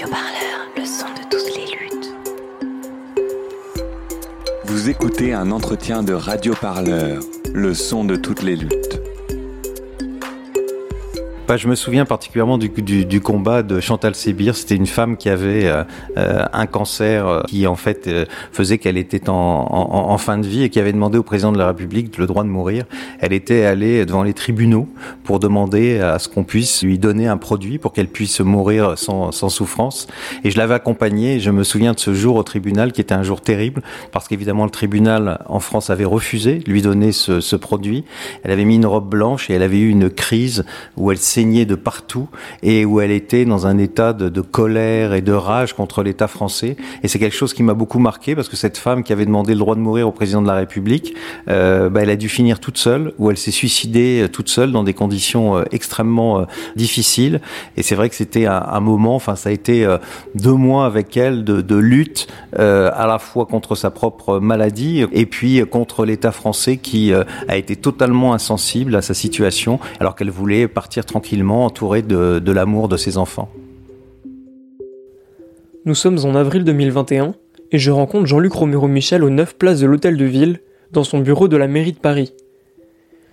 Le son de toutes les luttes. Vous écoutez un entretien de Radio Parleur, le son de toutes les luttes. Je me souviens particulièrement du, combat de Chantal Sébir. C'était une femme qui avait euh, euh un cancer euh, qui en fait faisait qu'elle était en, fin de vie et qui avait demandé au président de la République le droit de mourir. Elle était allée devant les tribunaux pour demander à ce qu'on puisse lui donner un produit pour qu'elle puisse mourir sans, souffrance. Et je l'avais accompagnée. Je me souviens de ce jour au tribunal qui était un jour terrible parce qu'évidemment le tribunal en France avait refusé de lui donner ce, ce produit. Elle avait mis une robe blanche et elle avait eu une crise où elle s'est de partout et où elle était dans un état de, colère et de rage contre l'État français. Et c'est quelque chose qui m'a beaucoup marqué parce que cette femme qui avait demandé le droit de mourir au président de la République, euh, bah, elle a dû finir toute seule, ou elle s'est suicidée euh, toute seule dans des conditions euh, extrêmement difficiles. Et c'est vrai que c'était un, moment, enfin ça a été deux mois avec elle de, lutte à la fois contre sa propre maladie et puis contre l'État français qui a été totalement insensible à sa situation alors qu'elle voulait partir tranquillement entouré de, l'amour de ses enfants. Nous sommes en avril 2021 et je rencontre Jean-Luc Romero-Michel aux 9 places de l'Hôtel de Ville, dans son bureau de la mairie de Paris.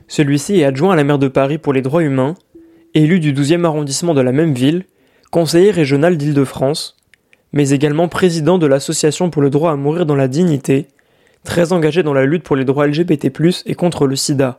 Celui-ci est adjoint à la maire de Paris pour les droits humains, élu du 12e arrondissement de la même ville, conseiller régional d'Île-de-France, mais également président de l'Association pour le droit à mourir dans la dignité, très engagé dans la lutte pour les droits LGBT+, et contre le sida.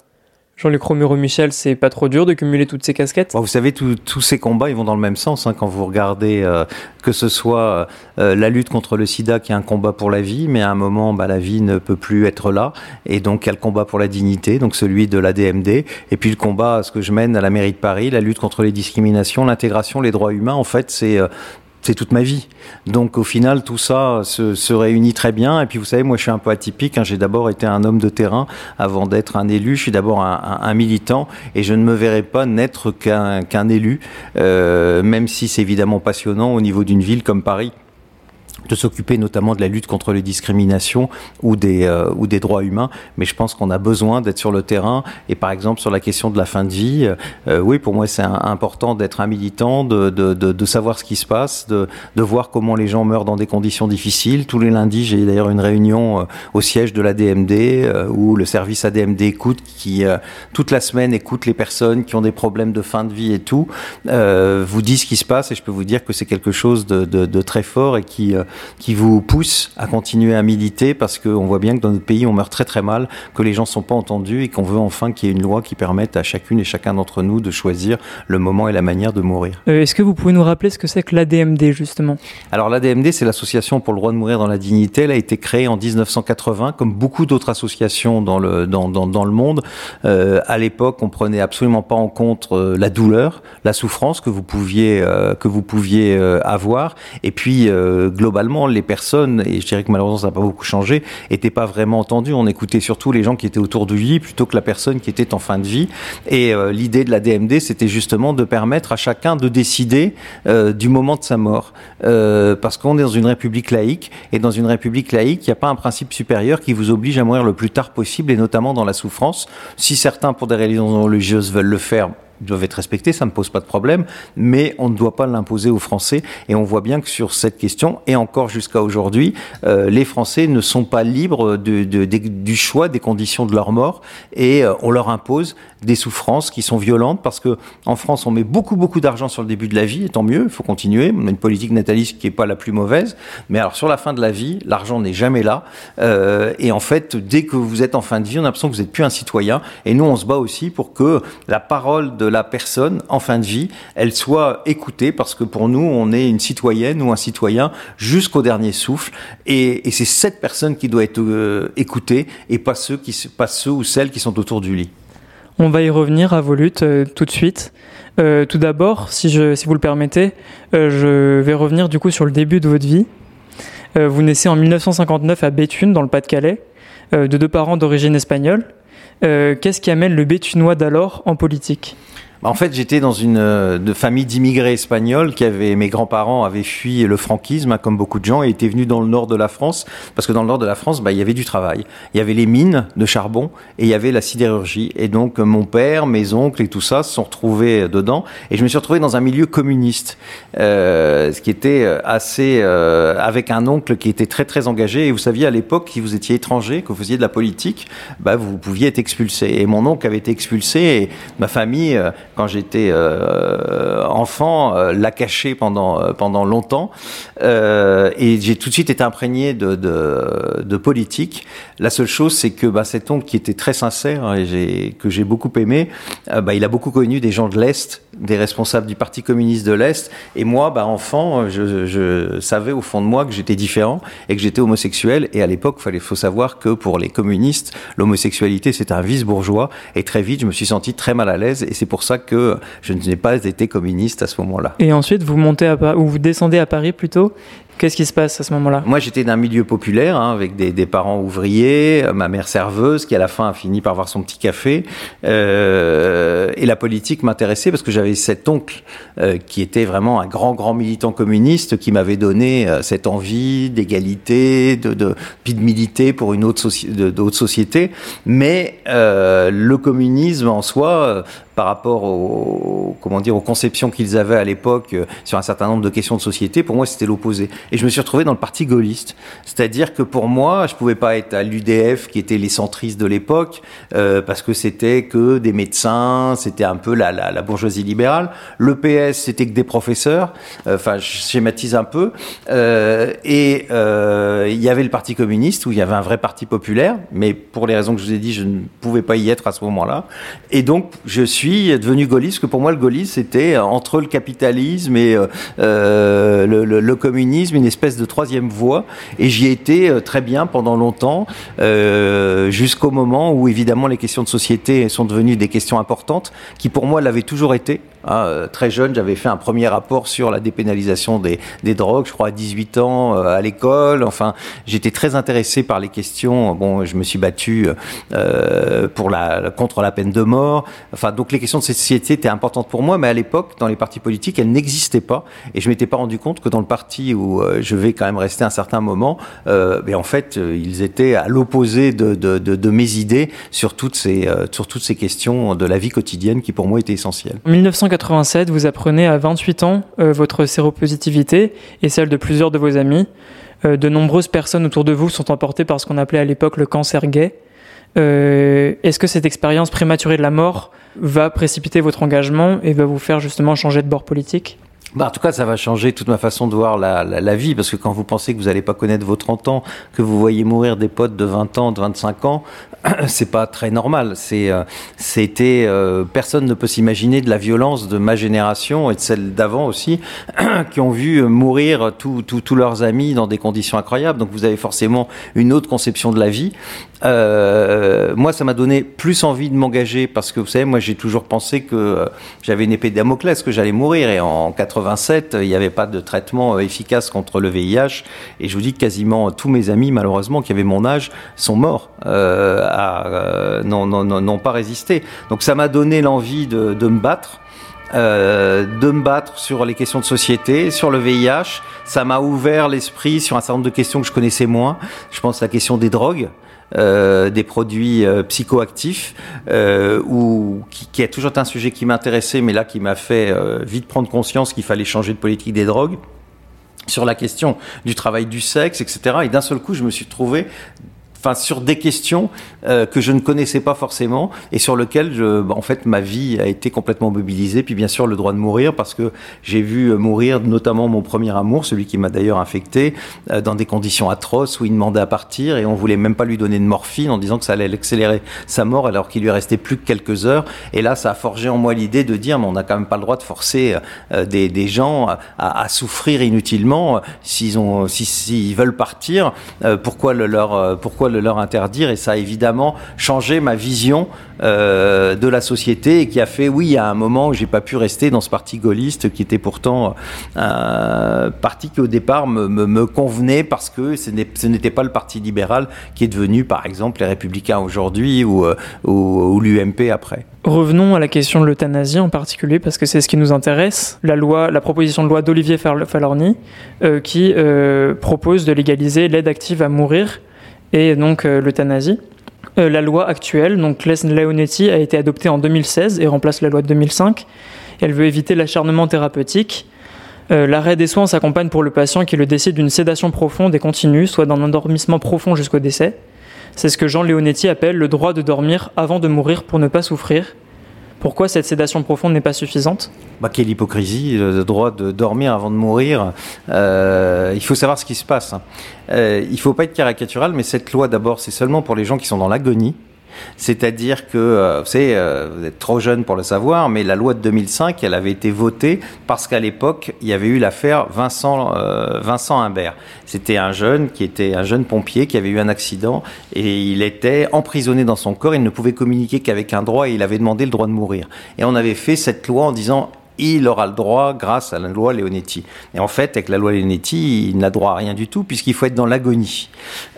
Jean-Luc Romero-Michel, c'est pas trop dur de cumuler toutes ces casquettes? Bon, Vous savez, tous ces combats, ils vont dans le même sens. Hein, quand vous regardez euh, que ce soit euh, la lutte contre le sida, qui est un combat pour la vie, mais à un moment, bah, la vie ne peut plus être là. Et donc, il y a le combat pour la dignité, donc celui de la DMD. Et puis, le combat, ce que je mène à la mairie de Paris, la lutte contre les discriminations, l'intégration, les droits humains. En fait, c'est euh, c'est toute ma vie. Donc au final, tout ça se, réunit très bien. Et puis vous savez, moi je suis un peu atypique. Hein. J'ai d'abord été un homme de terrain avant d'être un élu. Je suis d'abord un, un, militant et je ne me verrai pas n'être qu'un qu élu, euh, même si c'est évidemment passionnant au niveau d'une ville comme Paris de s'occuper notamment de la lutte contre les discriminations ou des, euh, ou des droits humains, mais je pense qu'on a besoin d'être sur le terrain. Et par exemple sur la question de la fin de vie, euh, oui pour moi c'est important d'être un militant, de, de, de, de, savoir ce qui se passe, de, de voir comment les gens meurent dans des conditions difficiles. Tous les lundis j'ai d'ailleurs une réunion euh, au siège de l'ADMD euh, où le service ADMD écoute, qui euh, toute la semaine écoute les personnes qui ont des problèmes de fin de vie et tout, vous dit ce qui se passe. Et je peux vous dire que c'est quelque chose de, de, de très fort et qui qui vous pousse à continuer à militer parce qu'on voit bien que dans notre pays, on meurt très très mal, que les gens ne sont pas entendus et qu'on veut enfin qu'il y ait une loi qui permette à chacune et chacun d'entre nous de choisir le moment et la manière de mourir. Euh, Est-ce que vous pouvez nous rappeler ce que c'est que l'ADMD justement? Alors l'ADMD, c'est l'Association pour le droit de mourir dans la dignité. Elle a été créée en 1980, comme beaucoup d'autres associations dans le, dans, dans, dans le monde. Euh, à l'époque, on prenait absolument pas en compte euh, la douleur, la souffrance que vous pouviez, euh, que vous pouviez avoir. Et puis, euh, les personnes, et je dirais que malheureusement ça n'a pas beaucoup changé, n'étaient pas vraiment entendues. On écoutait surtout les gens qui étaient autour de lui plutôt que la personne qui était en fin de vie. Et euh, l'idée de la DMD, c'était justement de permettre à chacun de décider euh, du moment de sa mort. Euh, parce qu'on est dans une république laïque, et dans une république laïque, il n'y a pas un principe supérieur qui vous oblige à mourir le plus tard possible, et notamment dans la souffrance. Si certains, pour des raisons religieuses, veulent le faire, doivent être respectés, ça ne pose pas de problème, mais on ne doit pas l'imposer aux Français. Et on voit bien que sur cette question, et encore jusqu'à aujourd'hui, euh, les Français ne sont pas libres du choix des conditions de leur mort, et euh, on leur impose des souffrances qui sont violentes, parce que en France, on met beaucoup, beaucoup d'argent sur le début de la vie, et tant mieux, il faut continuer. On a une politique nataliste qui n'est pas la plus mauvaise, mais alors sur la fin de la vie, l'argent n'est jamais là. Euh, et en fait, dès que vous êtes en fin de vie, on a l'impression que vous n'êtes plus un citoyen. Et nous, on se bat aussi pour que la parole de la personne en fin de vie, elle soit écoutée, parce que pour nous, on est une citoyenne ou un citoyen jusqu'au dernier souffle. Et, et c'est cette personne qui doit être euh, écoutée, et pas ceux, qui, pas ceux ou celles qui sont autour du lit. On va y revenir à vos luttes euh, tout de suite. Euh, tout d'abord, si, si vous le permettez, euh, je vais revenir du coup sur le début de votre vie. Euh, vous naissez en 1959 à Béthune, dans le Pas-de-Calais, de deux parents d'origine espagnole. Qu'est-ce qui amène le Béthunois d'alors en politique? En fait, j'étais dans une euh, famille d'immigrés espagnols qui avaient, mes grands-parents avaient fui le franquisme, hein, comme beaucoup de gens, et étaient venus dans le nord de la France, parce que dans le nord de la France, bah, il y avait du travail. Il y avait les mines de charbon et il y avait la sidérurgie. Et donc, mon père, mes oncles et tout ça se sont retrouvés dedans. Et je me suis retrouvé dans un milieu communiste, euh, ce qui était euh, assez, euh, avec un oncle qui était très très engagé. Et vous saviez à l'époque, si vous étiez étranger, que vous faisiez de la politique, bah, vous pouviez être expulsé. Et mon oncle avait été expulsé et ma famille euh, quand j'étais euh, enfant, euh, l'a caché pendant, euh, pendant longtemps. Euh, et j'ai tout de suite été imprégné de, de, de politique. La seule chose, c'est que bah, cet oncle qui était très sincère et j'ai, que j'ai beaucoup aimé, euh, bah, il a beaucoup connu des gens de l'Est, des responsables du Parti communiste de l'Est. Et moi, bah, enfant, je, savais au fond de moi que j'étais différent et que j'étais homosexuel. Et à l'époque, il faut savoir que pour les communistes, l'homosexualité, c'est un vice bourgeois. Et très vite, je me suis senti très mal à l'aise. Et c'est pour ça que je n'ai pas été communiste à ce moment-là. Et ensuite, vous montez à ou vous descendez à Paris plutôt. Qu'est-ce qui se passe à ce moment-là? Moi, j'étais d'un milieu populaire, hein, avec des, des parents ouvriers, euh, ma mère serveuse, qui à la fin a fini par avoir son petit café. Euh, et la politique m'intéressait parce que j'avais cet oncle euh, qui était vraiment un grand, grand militant communiste, qui m'avait donné euh, cette envie d'égalité, de, de, puis de militer pour une autre, soci de, d'autres sociétés. Mais euh, le communisme en soi, euh, par rapport aux, comment dire, aux conceptions qu'ils avaient à l'époque euh, sur un certain nombre de questions de société, pour moi, c'était l'opposé. Et je me suis retrouvé dans le parti gaulliste. C'est-à-dire que pour moi, je pouvais pas être à l'UDF, qui était les centristes de l'époque, euh, parce que c'était que des médecins, c'était un peu la, la, la bourgeoisie libérale. Le PS, c'était que des professeurs. Euh, Enfin, je schématise un peu. Et il y avait le Parti communiste, où il y avait un vrai parti populaire, mais pour les raisons que je vous ai dit, je ne pouvais pas y être à ce moment-là. Et donc, je suis devenu gaulliste, que pour moi, le gaullisme, c'était entre le capitalisme et euh, euh, le, communisme, une espèce de troisième voie. Et j'y ai été euh, très bien pendant longtemps, euh, jusqu'au moment où, évidemment, les questions de société sont devenues des questions importantes, qui pour moi l'avaient toujours été. Hein, euh, très jeune, j'avais fait un premier rapport sur la dépénalisation des, drogues, je crois à 18 ans, euh, à l'école. Enfin, j'étais très intéressé par les questions. Bon, je me suis battu euh, pour la, contre la peine de mort. Enfin, donc les questions de société étaient importantes pour moi, mais à l'époque, dans les partis politiques, elles n'existaient pas. Et je m'étais pas rendu compte que dans le parti où je vais quand même rester un certain moment, mais en fait, ils étaient à l'opposé de, mes idées sur toutes, ces, sur toutes ces questions de la vie quotidienne qui pour moi étaient essentielles. En 1987, vous apprenez à 28 ans euh, votre séropositivité et celle de plusieurs de vos amis. Euh, de nombreuses personnes autour de vous sont emportées par ce qu'on appelait à l'époque le cancer gay. Euh, Est-ce que cette expérience prématurée de la mort va précipiter votre engagement et va vous faire justement changer de bord politique? Bah, en tout cas, ça va changer toute ma façon de voir la, la, la vie, parce que quand vous pensez que vous n'allez pas connaître vos 30 ans, que vous voyez mourir des potes de 20 ans, de 25 ans, c'est pas très normal. C'est, euh, c'était, euh, personne ne peut s'imaginer de la violence de ma génération et de celle d'avant aussi, qui ont vu mourir tous leurs amis dans des conditions incroyables. Donc vous avez forcément une autre conception de la vie. Euh, moi, ça m'a donné plus envie de m'engager parce que vous savez, moi, j'ai toujours pensé que euh, j'avais une épée de Damoclès, que j'allais mourir. Et en 87, il n'y avait pas de traitement euh, efficace contre le VIH. Et je vous dis quasiment tous mes amis, malheureusement, qui avaient mon âge, sont morts, euh, euh, n'ont non, non, non, pas résisté. Donc, ça m'a donné l'envie de, me battre. Euh, de me battre sur les questions de société, sur le VIH. Ça m'a ouvert l'esprit sur un certain nombre de questions que je connaissais moins. Je pense à la question des drogues. Euh, des produits psychoactifs, ou qui, qui, a toujours un sujet qui m'intéressait, mais là qui m'a fait vite prendre conscience qu'il fallait changer de politique des drogues, sur la question du travail du sexe, etc. Et d'un seul coup, je me suis trouvé sur des questions euh, que je ne connaissais pas forcément et sur lesquelles je, bah, en fait ma vie a été complètement mobilisée. Puis bien sûr le droit de mourir parce que j'ai vu mourir notamment mon premier amour celui qui m'a d'ailleurs infecté euh, dans des conditions atroces où il demandait à partir et on voulait même pas lui donner de morphine en disant que ça allait accélérer sa mort alors qu'il lui restait plus que quelques heures. Et là ça a forgé en moi l'idée de dire mais on n'a quand même pas le droit de forcer euh, des, gens à, souffrir inutilement. S'ils ont s'ils si, si veulent partir pourquoi le, leur pourquoi fois le leur interdire et ça a évidemment changé ma vision euh, de la société et qui a fait, oui, à un moment où j'ai pas pu rester dans ce parti gaulliste qui était pourtant un parti qui au départ me, me, convenait parce que ce n'était pas le parti libéral qui est devenu, par exemple, les Républicains aujourd'hui ou, euh, ou, l'UMP après. Revenons à la question de l'euthanasie en particulier parce que c'est ce qui nous intéresse. La loi, la proposition de loi d'Olivier Falorni euh, qui euh, propose de légaliser l'aide active à mourir et donc euh, l'euthanasie. Euh, la loi actuelle, donc Les Leonetti, a été adoptée en 2016 et remplace la loi de 2005. Elle veut éviter l'acharnement thérapeutique. Euh, L'arrêt des soins s'accompagne pour le patient qui le décide d'une sédation profonde et continue, soit d'un endormissement profond jusqu'au décès. C'est ce que Jean Leonetti appelle le droit de dormir avant de mourir pour ne pas souffrir. Pourquoi cette sédation profonde n'est pas suffisante bah, Quelle hypocrisie, le droit de dormir avant de mourir. Euh, il faut savoir ce qui se passe. Euh, il ne faut pas être caricatural, mais cette loi, d'abord, c'est seulement pour les gens qui sont dans l'agonie. C'est-à-dire que, euh, vous savez, euh, vous êtes trop jeune pour le savoir, mais la loi de 2005, elle avait été votée parce qu'à l'époque, il y avait eu l'affaire Vincent, euh, Vincent Imbert. C'était un jeune qui était un jeune pompier qui avait eu un accident et il était emprisonné dans son corps. Il ne pouvait communiquer qu'avec un droit et il avait demandé le droit de mourir. Et on avait fait cette loi en disant il aura le droit grâce à la loi Leonetti. Et en fait, avec la loi Leonetti, il n'a droit à rien du tout puisqu'il faut être dans l'agonie.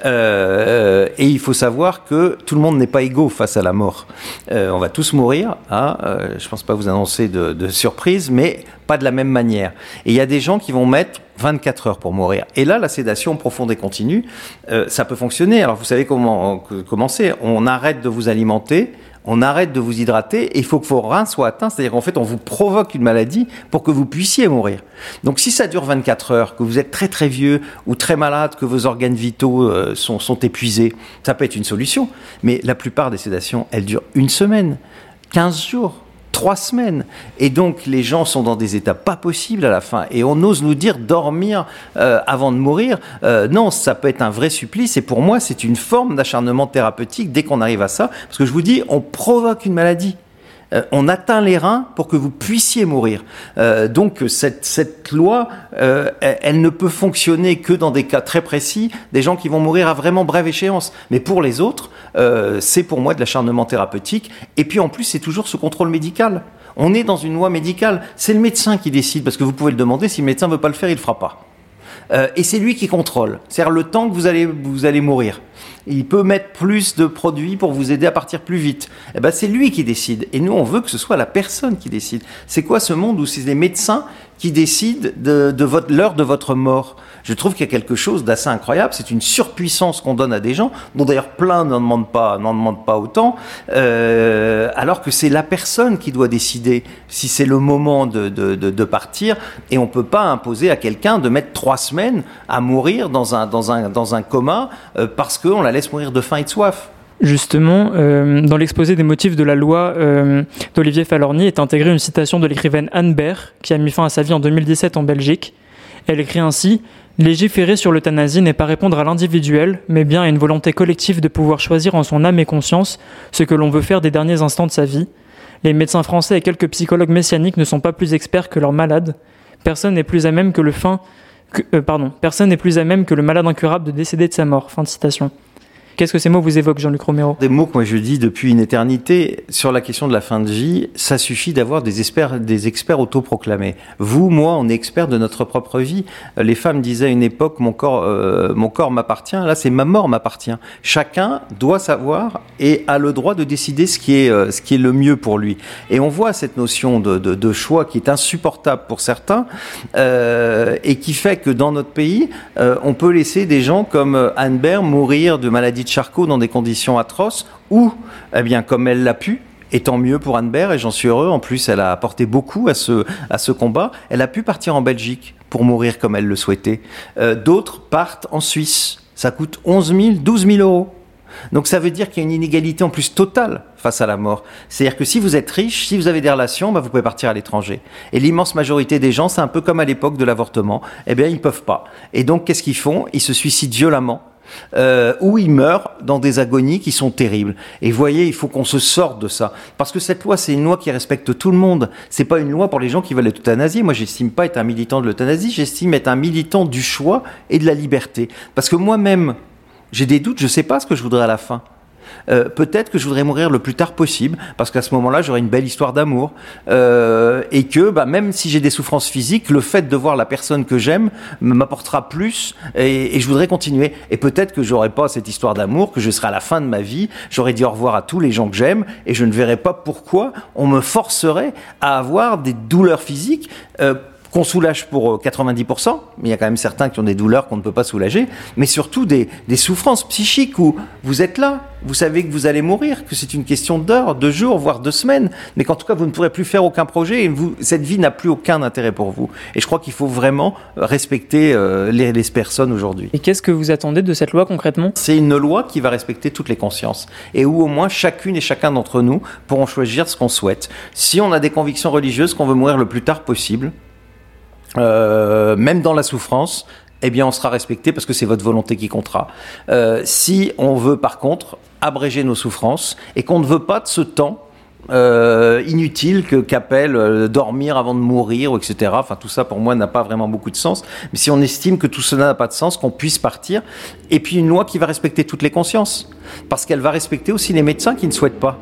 Euh, et il faut savoir que tout le monde n'est pas égaux face à la mort. Euh, on va tous mourir. Hein, euh, je ne pense pas vous annoncer de, de, surprise, mais pas de la même manière. Et il y a des gens qui vont mettre 24 heures pour mourir. Et là, la sédation profonde et continue, ça peut fonctionner. Alors vous savez comment commencer. On arrête de vous alimenter on arrête de vous hydrater et il faut que vos reins soient atteints. C'est-à-dire qu'en fait, on vous provoque une maladie pour que vous puissiez mourir. Donc si ça dure 24 heures, que vous êtes très très vieux ou très malade, que vos organes vitaux euh, sont, sont épuisés, ça peut être une solution. Mais la plupart des sédations, elles durent une semaine, 15 jours trois semaines. Et donc les gens sont dans des états pas possibles à la fin. Et on ose nous dire dormir euh, avant de mourir. Euh, non, ça peut être un vrai supplice. Et pour moi, c'est une forme d'acharnement thérapeutique dès qu'on arrive à ça. Parce que je vous dis, on provoque une maladie. Euh, on atteint les reins pour que vous puissiez mourir. Euh, donc cette, cette loi, euh, elle ne peut fonctionner que dans des cas très précis, des gens qui vont mourir à vraiment brève échéance. Mais pour les autres, c'est pour moi de l'acharnement thérapeutique. Et puis en plus, c'est toujours sous contrôle médical. On est dans une loi médicale. C'est le médecin qui décide, parce que vous pouvez le demander, si le médecin ne veut pas le faire, il ne le fera pas. Et c'est lui qui contrôle. C'est-à-dire le temps que vous allez, vous allez mourir. Il peut mettre plus de produits pour vous aider à partir plus vite. Eh ben, c'est lui qui décide. Et nous, on veut que ce soit la personne qui décide. C'est quoi ce monde où c'est les médecins qui décident de, votre, l'heure de votre mort je trouve qu'il y a quelque chose d'assez incroyable. C'est une surpuissance qu'on donne à des gens, dont d'ailleurs plein n'en demandent pas, n'en demandent pas autant, euh, alors que c'est la personne qui doit décider si c'est le moment de, de, de, de, partir. Et on peut pas imposer à quelqu'un de mettre trois semaines à mourir dans un, dans un, dans un coma euh, parce qu'on la laisse mourir de faim et de soif. Justement, euh, dans l'exposé des motifs de la loi euh, d'Olivier Falorni est intégrée une citation de l'écrivaine Anne Baer, qui a mis fin à sa vie en 2017 en Belgique. Elle écrit ainsi Légiférer sur l'euthanasie n'est pas répondre à l'individuel, mais bien à une volonté collective de pouvoir choisir en son âme et conscience ce que l'on veut faire des derniers instants de sa vie. Les médecins français et quelques psychologues messianiques ne sont pas plus experts que leurs malades. Personne n'est plus à même que le fin, euh, pardon, personne n'est plus à même que le malade incurable de décéder de sa mort. Fin de citation. Qu'est-ce que ces mots vous évoquent, Jean-Luc Romero? Des mots que moi je dis depuis une éternité sur la question de la fin de vie. Ça suffit d'avoir des experts, des experts autoproclamés. Vous, moi, on est experts de notre propre vie. Les femmes disaient à une époque mon corps, euh, mon corps m'appartient. Là, c'est ma mort m'appartient. Chacun doit savoir et a le droit de décider ce qui est, euh, ce qui est le mieux pour lui. Et on voit cette notion de, de, choix qui est insupportable pour certains euh, et qui fait que dans notre pays, on peut laisser des gens comme Anne Baer mourir de maladie Charcot dans des conditions atroces, ou, eh bien, comme elle l'a pu, et tant mieux pour Anne et j'en suis heureux. En plus, elle a apporté beaucoup à ce, à ce combat. Elle a pu partir en Belgique pour mourir comme elle le souhaitait. Euh, D'autres partent en Suisse. Ça coûte 11 000, 12 000 euros. Donc ça veut dire qu'il y a une inégalité en plus totale face à la mort. C'est-à-dire que si vous êtes riche, si vous avez des relations, bah vous pouvez partir à l'étranger. Et l'immense majorité des gens, c'est un peu comme à l'époque de l'avortement, eh bien ils peuvent pas. Et donc qu'est-ce qu'ils font? Ils se suicident violemment euh, où ils meurent dans des agonies qui sont terribles. Et voyez, il faut qu'on se sorte de ça, parce que cette loi, c'est une loi qui respecte tout le monde. C'est pas une loi pour les gens qui veulent l'euthanasie. Moi, j'estime pas être un militant de l'euthanasie. J'estime être un militant du choix et de la liberté, parce que moi-même, J'ai des doutes, je sais pas ce que je voudrais à la fin. Euh, peut-être que je voudrais mourir le plus tard possible, parce qu'à ce moment-là, j'aurai une belle histoire d'amour. Euh, et que bah, même si j'ai des souffrances physiques, le fait de voir la personne que j'aime m'apportera plus et, je voudrais continuer. Et peut-être que j'aurai pas cette histoire d'amour, que je serai à la fin de ma vie, j'aurais dit au revoir à tous les gens que j'aime et je ne verrai pas pourquoi on me forcerait à avoir des douleurs physiques. Euh, qu'on soulage pour 90%, euh, mais il y a quand même certains qui ont des douleurs qu'on ne peut pas soulager, mais surtout des, des, souffrances psychiques où vous êtes là, vous savez que vous allez mourir, que c'est une question d'heures, de jours, voire de semaines, mais qu'en tout cas vous ne pourrez plus faire aucun projet et vous, cette vie n'a plus aucun intérêt pour vous. Et je crois qu'il faut vraiment respecter euh, les, les, personnes aujourd'hui. Et qu'est-ce que vous attendez de cette loi concrètement? C'est une loi qui va respecter toutes les consciences et où au moins chacune et chacun d'entre nous pourront choisir ce qu'on souhaite. Si on a des convictions religieuses qu'on veut mourir le plus tard possible, euh, même dans la souffrance, eh bien, on sera respecté parce que c'est votre volonté qui comptera. Euh, si on veut, par contre, abréger nos souffrances et qu'on ne veut pas de ce temps euh, inutile que qu'appelle euh, dormir avant de mourir, etc. Enfin, tout ça pour moi n'a pas vraiment beaucoup de sens. Mais si on estime que tout cela n'a pas de sens, qu'on puisse partir, et puis une loi qui va respecter toutes les consciences, parce qu'elle va respecter aussi les médecins qui ne souhaitent pas.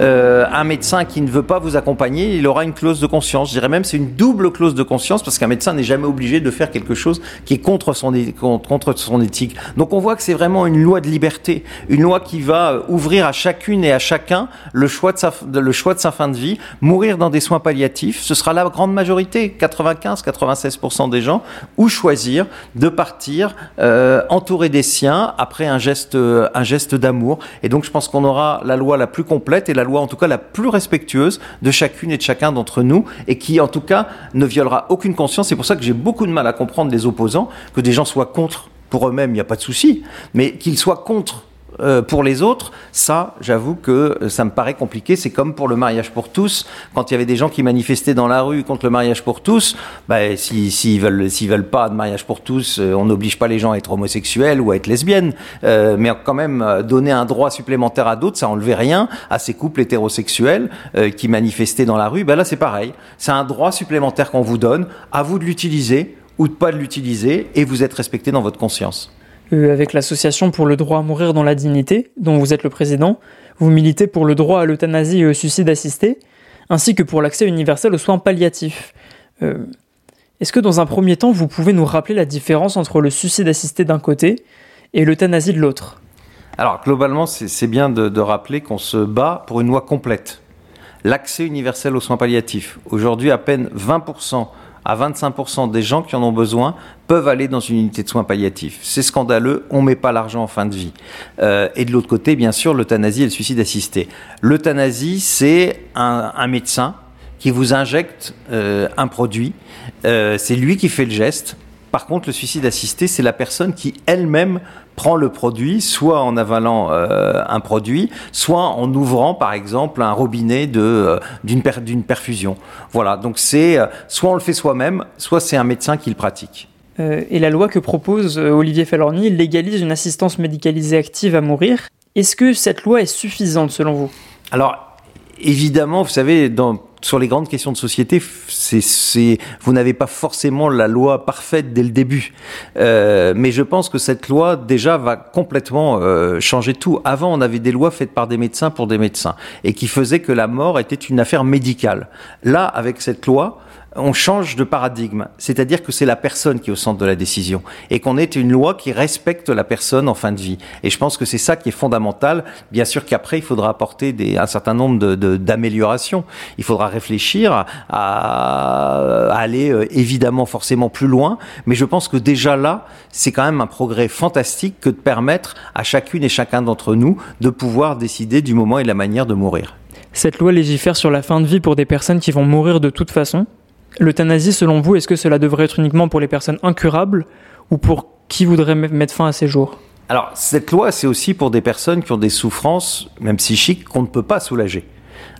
Euh, un médecin qui ne veut pas vous accompagner, il aura une clause de conscience. Je dirais même c'est une double clause de conscience parce qu'un médecin n'est jamais obligé de faire quelque chose qui est contre son, contre son éthique. Donc on voit que c'est vraiment une loi de liberté, une loi qui va euh, ouvrir à chacune et à chacun le choix de sa, le choix de sa fin de vie, mourir dans des soins palliatifs. Ce sera la grande majorité, 95-96% des gens, ou choisir de partir euh, entouré des siens après un geste, un geste d'amour. Et donc je pense qu'on aura la loi la plus complète et la loi en tout cas la plus respectueuse de chacune et de chacun d'entre nous et qui en tout cas ne violera aucune conscience. C'est pour ça que j'ai beaucoup de mal à comprendre les opposants, que des gens soient contre pour eux-mêmes, il n'y a pas de souci, mais qu'ils soient contre euh, pour les autres, ça, j'avoue que euh, ça me paraît compliqué. C'est comme pour le mariage pour tous. Quand il y avait des gens qui manifestaient dans la rue contre le mariage pour tous, bah, s'ils si, veulent, veulent pas de mariage pour tous, euh, on n'oblige pas les gens à être homosexuels ou à être lesbiennes. Mais quand même, donner un droit supplémentaire à d'autres, ça enlevait rien à ces couples hétérosexuels qui manifestaient dans la rue. Bah là, c'est pareil. C'est un droit supplémentaire qu'on vous donne. À vous de l'utiliser ou de pas de l'utiliser et vous êtes respecté dans votre conscience. Euh, avec l'association pour le droit à mourir dans la dignité, dont vous êtes le président, vous militez pour le droit à l'euthanasie et au suicide assisté, ainsi que pour l'accès universel aux soins palliatifs. Euh, Est-ce que dans un premier temps, vous pouvez nous rappeler la différence entre le suicide assisté d'un côté et l'euthanasie de l'autre? Alors, globalement, c'est bien de, de rappeler qu'on se bat pour une loi complète. L'accès universel aux soins palliatifs. Aujourd'hui, à peine 20% à 25% des gens qui en ont besoin peuvent aller dans une unité de soins palliatifs. C'est scandaleux, on ne met pas l'argent en fin de vie. Euh, et de l'autre côté, bien sûr, l'euthanasie et le suicide assisté. L'euthanasie, c'est un, médecin qui vous injecte euh, un produit, euh, c'est lui qui fait le geste. Par contre, le suicide assisté, c'est la personne qui elle-même prend le produit, soit en avalant euh, un produit, soit en ouvrant, par exemple, un robinet de euh, d'une per, perfusion. Voilà. Donc c'est euh, soit on le fait soi-même, soit c'est un médecin qui le pratique. Et la loi que propose Olivier Falorni légalise une assistance médicalisée active à mourir. Est-ce que cette loi est suffisante selon vous? Alors évidemment, vous savez, dans sur les grandes questions de société, c'est, vous n'avez pas forcément la loi parfaite dès le début. Euh, mais je pense que cette loi, déjà, va complètement euh, changer tout. Avant, on avait des lois faites par des médecins pour des médecins et qui faisaient que la mort était une affaire médicale. Là, avec cette loi, on change de paradigme, c'est-à-dire que c'est la personne qui est au centre de la décision et qu'on ait une loi qui respecte la personne en fin de vie. Et je pense que c'est ça qui est fondamental. Bien sûr qu'après, il faudra apporter des, un certain nombre d'améliorations. De, il faudra réfléchir à, à aller euh, évidemment forcément plus loin, mais je pense que déjà là, c'est quand même un progrès fantastique que de permettre à chacune et chacun d'entre nous de pouvoir décider du moment et de la manière de mourir. Cette loi légifère sur la fin de vie pour des personnes qui vont mourir de toute façon L'euthanasie, selon vous, est-ce que cela devrait être uniquement pour les personnes incurables ou pour qui voudrait mettre fin à ces jours? Alors, cette loi, c'est aussi pour des personnes qui ont des souffrances, même psychiques, qu'on ne peut pas soulager.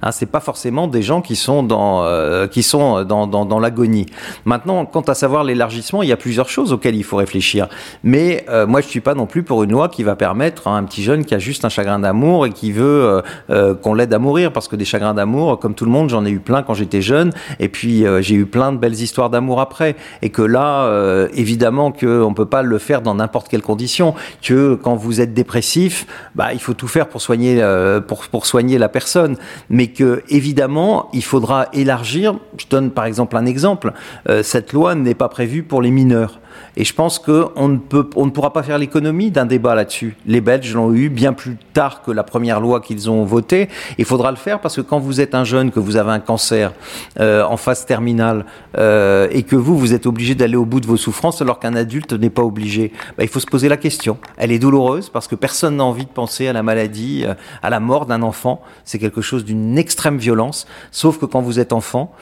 Hein, c'est pas forcément des gens qui sont dans euh, qui sont dans, dans, dans l'agonie. Maintenant, quant à savoir l'élargissement, il y a plusieurs choses auxquelles il faut réfléchir. Mais euh, moi, je suis pas non plus pour une loi qui va permettre à un petit jeune qui a juste un chagrin d'amour et qui veut euh, qu'on l'aide à mourir, parce que des chagrins d'amour, comme tout le monde, j'en ai eu plein quand j'étais jeune, et puis j'ai eu plein de belles histoires d'amour après, et que là, évidemment, que on peut pas le faire dans n'importe quelle condition, que quand vous êtes dépressif, bah, il faut tout faire pour soigner pour pour soigner la personne, mais que évidemment il faudra élargir. Je donne par exemple un exemple. Euh, cette loi n'est pas prévue pour les mineurs. Et je pense qu'on ne, peut, on ne pourra pas faire l'économie d'un débat là-dessus. Les Belges l'ont eu bien plus tard que la première loi qu'ils ont votée. Il faudra le faire parce que quand vous êtes un jeune, que vous avez un cancer euh, en phase terminale euh, et que vous, vous êtes obligé d'aller au bout de vos souffrances alors qu'un adulte n'est pas obligé, bah, il faut se poser la question. Elle est douloureuse parce que personne n'a envie de penser à la maladie, euh, à la mort d'un enfant. C'est quelque chose d'une extrême violence. Sauf que quand vous êtes enfant,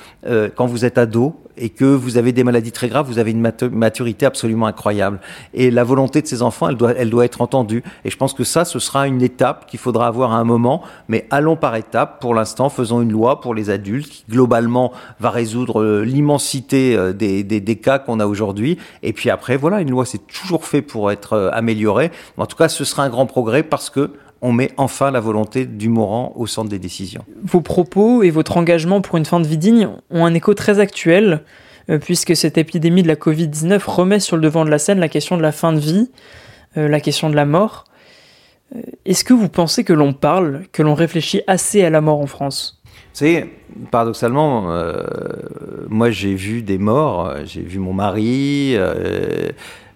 quand vous êtes ado et que vous avez des maladies très graves, vous avez une maturité absolument incroyable. Et la volonté de ces enfants, elle doit, elle doit être entendue. Et je pense que ça, ce sera une étape qu'il faudra avoir à un moment. Mais allons par étapes. Pour l'instant, faisons une loi pour les adultes qui, globalement, va résoudre euh, l'immensité euh, des, des, cas qu'on a aujourd'hui. Et puis après, voilà, une loi, c'est toujours fait pour être euh, améliorée. En tout cas, ce sera un grand progrès parce que on met enfin la volonté du mourant au centre des décisions. Vos propos et votre engagement pour une fin de vie digne ont un écho très actuel, puisque cette épidémie de la Covid-19 remet sur le devant de la scène la question de la fin de vie, euh, la question de la mort. Euh, est-ce que vous pensez que l'on parle, que l'on réfléchit assez à la mort en France? Savez, paradoxalement, moi j'ai vu des morts, j'ai vu mon mari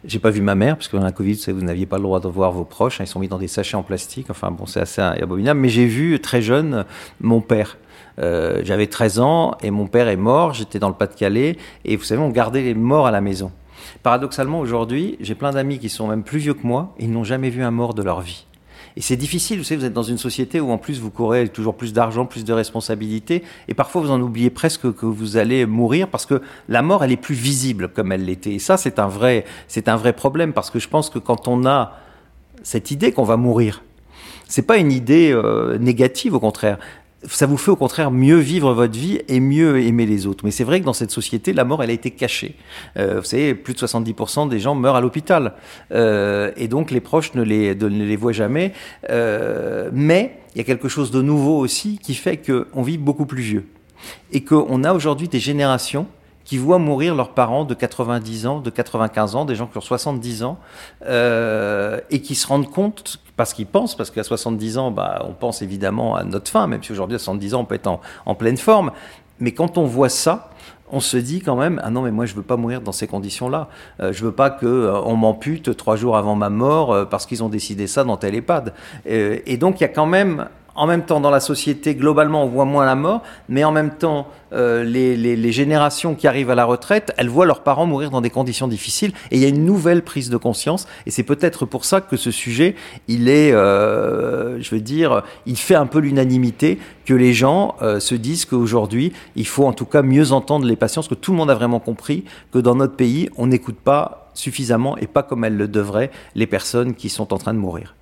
j'ai pas vu ma mère, parce que dans la Covid, vous n'aviez pas le droit de voir vos proches. Hein, ils sont mis dans des sachets en plastique. Enfin, bon, c'est assez abominable. Mais j'ai vu très jeune mon père. Euh, J'avais 13 ans et mon père est mort. J'étais dans le Pas-de-Calais. Et vous savez, on gardait les morts à la maison. Paradoxalement, aujourd'hui, j'ai plein d'amis qui sont même plus vieux que moi et ils n'ont jamais vu un mort de leur vie. Et c'est difficile, vous savez, vous êtes dans une société où en plus vous courez toujours plus d'argent, plus de responsabilités, et parfois vous en oubliez presque que vous allez mourir parce que la mort, elle est plus visible comme elle l'était. Et ça, c'est un vrai, problème parce que je pense que quand on a cette idée qu'on va mourir, c'est pas une idée euh, négative, au contraire ça vous fait au contraire mieux vivre votre vie et mieux aimer les autres. Mais c'est vrai que dans cette société, la mort, elle a été cachée. Euh, vous savez, plus de 70% des gens meurent à l'hôpital. Euh, et donc les proches ne les, ne les voient jamais. Euh, mais il y a quelque chose de nouveau aussi qui fait qu'on vit beaucoup plus vieux. Et qu'on a aujourd'hui des générations qui voient mourir leurs parents de 90 ans, de 95 ans, des gens qui ont 70 ans, euh, et qui se rendent compte, parce qu'ils pensent, parce qu'à 70 ans, bah, on pense évidemment à notre fin, même si aujourd'hui à 70 ans, on peut être en, pleine forme. Mais quand on voit ça, on se dit quand même ah non mais moi je veux pas mourir dans ces conditions-là. Euh, je veux pas que euh, on m'ampute trois jours avant ma mort euh, parce qu'ils ont décidé ça dans tel EHPAD. et donc il y a quand même en même temps, dans la société, globalement, on voit moins la mort, mais en même temps, euh, les, les, les, générations qui arrivent à la retraite, elles voient leurs parents mourir dans des conditions difficiles, et il y a une nouvelle prise de conscience, et c'est peut-être pour ça que ce sujet, il est, euh, je veux dire, il fait un peu l'unanimité, que les gens euh, se disent qu'aujourd'hui, il faut en tout cas mieux entendre les patients, parce que tout le monde a vraiment compris que dans notre pays, on n'écoute pas suffisamment, et pas comme elles le devraient, les personnes qui sont en train de mourir.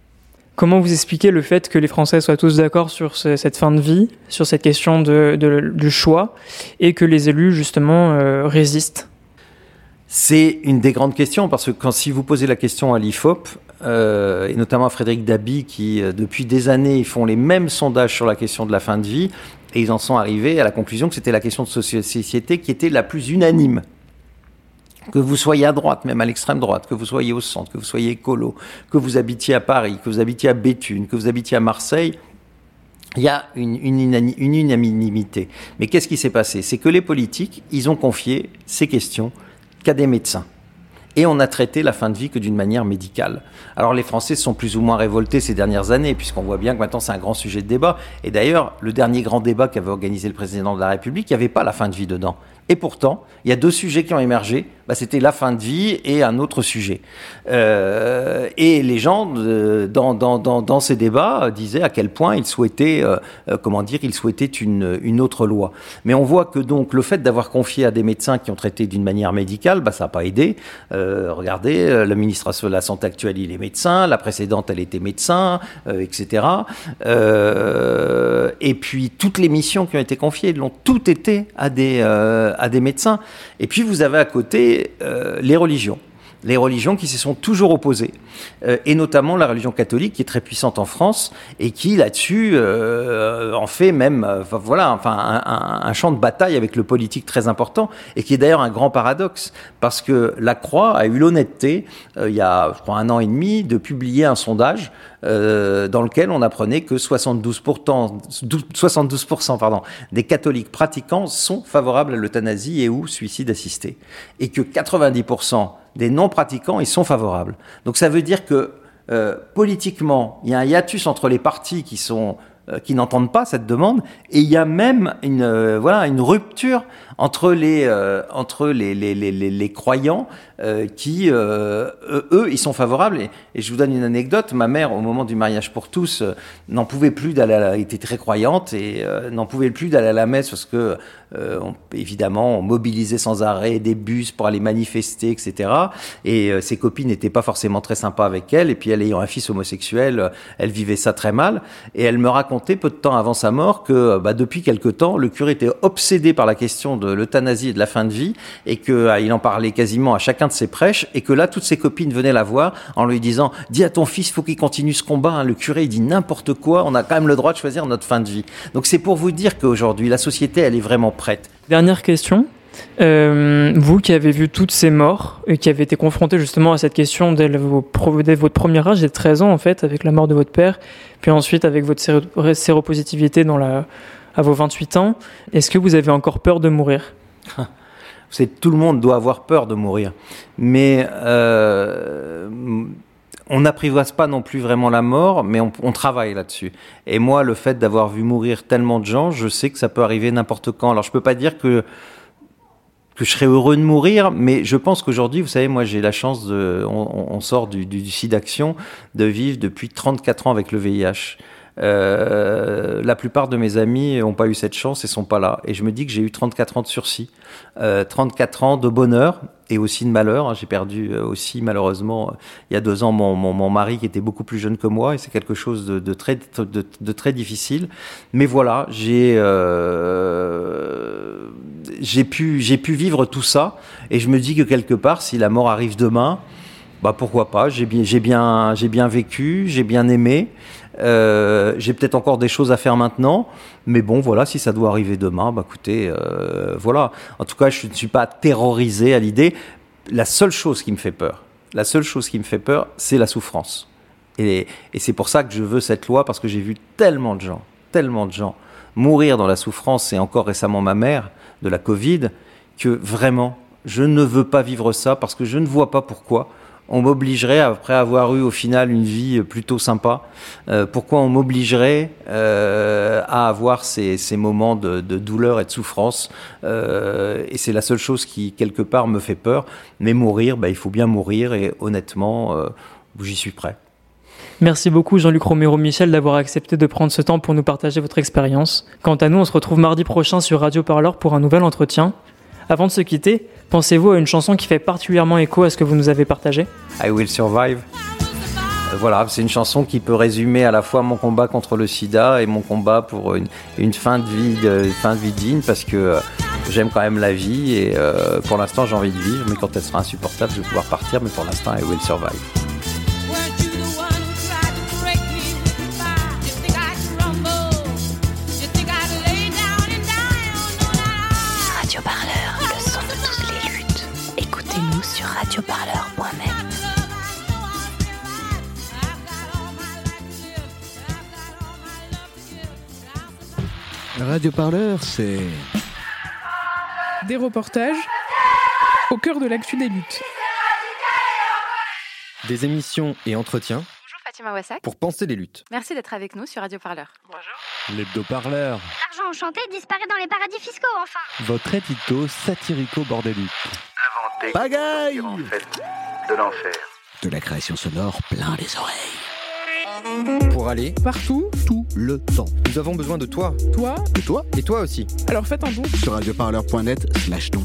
Comment vous expliquez le fait que les Français soient tous d'accord sur cette fin de vie, sur cette question de, du choix, et que les élus, justement, euh, résistent? C'est une des grandes questions, parce que quand si vous posez la question à l'IFOP, euh, et notamment à Frédéric Dabi, qui euh, depuis des années font les mêmes sondages sur la question de la fin de vie, et ils en sont arrivés à la conclusion que c'était la question de société qui était la plus unanime que vous soyez à droite, même à l'extrême droite, que vous soyez au centre, que vous soyez écolo, que vous habitiez à Paris, que vous habitiez à Béthune, que vous habitiez à Marseille, il y a une, unanimité. Mais qu'est-ce qui s'est passé? C'est que les politiques, ils ont confié ces questions qu'à des médecins. Et on a traité la fin de vie que d'une manière médicale. Alors les Français sont plus ou moins révoltés ces dernières années, puisqu'on voit bien que maintenant c'est un grand sujet de débat. Et d'ailleurs, le dernier grand débat qu'avait organisé le président de la République, il n'y avait pas la fin de vie dedans Et pourtant, il y a deux sujets qui ont émergé. Bah, C'était la fin de vie et un autre sujet. Euh, et les gens, euh, dans, dans, dans, ces débats, disaient à quel point ils souhaitaient, euh, euh, comment dire, ils souhaitaient une, une autre loi. Mais on voit que donc le fait d'avoir confié à des médecins qui ont traité d'une manière médicale, bah, ça n'a pas aidé. Euh, regardez, le ministre de la Santé actuelle, il est médecin, la précédente, elle était médecin, etc. et puis toutes les missions qui ont été confiées, l'ont toutes été à des, à des médecins. Et puis vous avez à côté euh, les religions les religions qui se sont toujours opposées, euh, et notamment la religion catholique qui est très puissante en France et qui là-dessus euh, en fait même, euh, voilà, enfin un, un, champ de bataille avec le politique très important et qui est d'ailleurs un grand paradoxe parce que la Croix a eu l'honnêteté euh, il y a, je crois, un an et demi de publier un sondage euh, dans lequel on apprenait que 72%, 72% pardon, des catholiques pratiquants sont favorables à l'euthanasie et ou suicide assisté. Et que 90% des non-pratiquants, ils sont favorables. Donc ça veut dire que euh, politiquement, il y a un hiatus entre les partis qui sont euh, qui n'entendent pas cette demande et il y a même une euh, voilà une rupture entre les euh, entre les les, les, les croyants euh, qui eux ils sont favorables. Et, et, je vous donne une anecdote. Ma mère au moment du mariage pour tous n'en pouvait plus d'aller à la, était très croyante et n'en pouvait plus d'aller à la messe parce que on, évidemment on mobilisait sans arrêt des bus pour aller manifester etc et ses copines n'étaient pas forcément très sympas avec elle. Et puis elle ayant un fils homosexuel elle vivait ça très mal. Et elle me racontait peu de temps avant sa mort que bah, depuis quelque temps le curé était obsédé par la question de l'euthanasie et de la fin de vie et que ah, en parlait quasiment à chacun de ses prêches et que là toutes ses copines venaient la voir en lui disant dis à ton fils faut qu'il continue ce combat hein. le curé il dit n'importe quoi. On a quand même le droit de choisir notre fin de vie donc c'est pour vous dire qu'aujourd'hui la société elle est vraiment prête. Dernière question. Euh, vous qui avez vu toutes ces morts et qui avez été confronté justement à cette question dès, dès votre premier âge, dès 13 ans en fait, avec la mort de votre père, puis ensuite avec votre séropositivité dans la, à vos 28 ans, est-ce que vous avez encore peur de mourir C'est tout le monde doit avoir peur de mourir, mais euh, on n'apprivoise pas non plus vraiment la mort, mais on, travaille là-dessus. Et moi, le fait d'avoir vu mourir tellement de gens, je sais que ça peut arriver n'importe quand. Alors je peux pas dire que que je serais heureux de mourir, mais je pense qu'aujourd'hui, vous savez, moi j'ai la chance de, on, on sort du, du, du SIDAction, de vivre depuis 34 ans avec le VIH. Euh, la plupart de mes amis n'ont pas eu cette chance et sont pas là. Et je me dis que j'ai eu 34 ans de sursis, euh, 34 ans de bonheur et aussi de malheur. J'ai perdu euh, aussi malheureusement il y a deux ans mon, mon, mari qui était beaucoup plus jeune que moi et c'est quelque chose de, très, de, très difficile. Mais voilà, j'ai euh, pu pu vivre tout ça et je me dis que quelque part si la mort arrive demain, bah pourquoi pas? J'ai bien bien j'ai bien vécu, j'ai bien aimé. Euh, j'ai peut-être encore des choses à faire maintenant, mais bon, voilà, si ça doit arriver demain, bah écoutez, euh, voilà. En tout cas, je ne suis pas terrorisé à l'idée. La seule chose qui me fait peur, la seule chose qui me fait peur, c'est la souffrance. Et, et c'est pour ça que je veux cette loi, parce que j'ai vu tellement de gens, tellement de gens mourir dans la souffrance, et encore récemment ma mère, de la Covid, que vraiment, je ne veux pas vivre ça, parce que je ne vois pas pourquoi on m'obligerait, après avoir eu au final une vie plutôt sympa, euh, pourquoi on m'obligerait euh, à avoir ces, moments de, douleur et de souffrance euh, Et c'est la seule chose qui, quelque part, me fait peur. Mais mourir, bah, il faut bien mourir, et honnêtement, j'y suis prêt. Merci beaucoup Jean-Luc Romero-Michel d'avoir accepté de prendre ce temps pour nous partager votre expérience. Quant à nous, on se retrouve mardi prochain sur Radio Parleur pour un nouvel entretien. Avant de se quitter, pensez-vous à une chanson qui fait particulièrement écho à ce que vous nous avez partagé? I Will Survive. Euh, voilà, c'est une chanson qui peut résumer à la fois mon combat contre le sida et mon combat pour une, fin, de vie fin de vie digne parce que euh, j'aime quand même la vie et euh, pour l'instant j'ai envie de vivre, mais quand elle sera insupportable, je vais pouvoir partir, mais pour l'instant, I Will Survive. radioparleur.net Radio Parleur, c'est des reportages au cœur de l'actu des luttes. Des émissions et entretiens Fatima Wassak. Pour penser les luttes. Merci d'être avec nous sur Radio Parleur. Bonjour. L'hebdo-parleur. L'argent enchanté disparaît dans les paradis fiscaux, enfin. Votre édito satirico-bordélique. Inventé. Pagaille en fait de l'enfer. De la création sonore plein les oreilles. Pour aller partout, tout le temps. Nous avons besoin de toi. Toi Et toi Et toi aussi. Alors faites un don sur radioparleur.net slash don.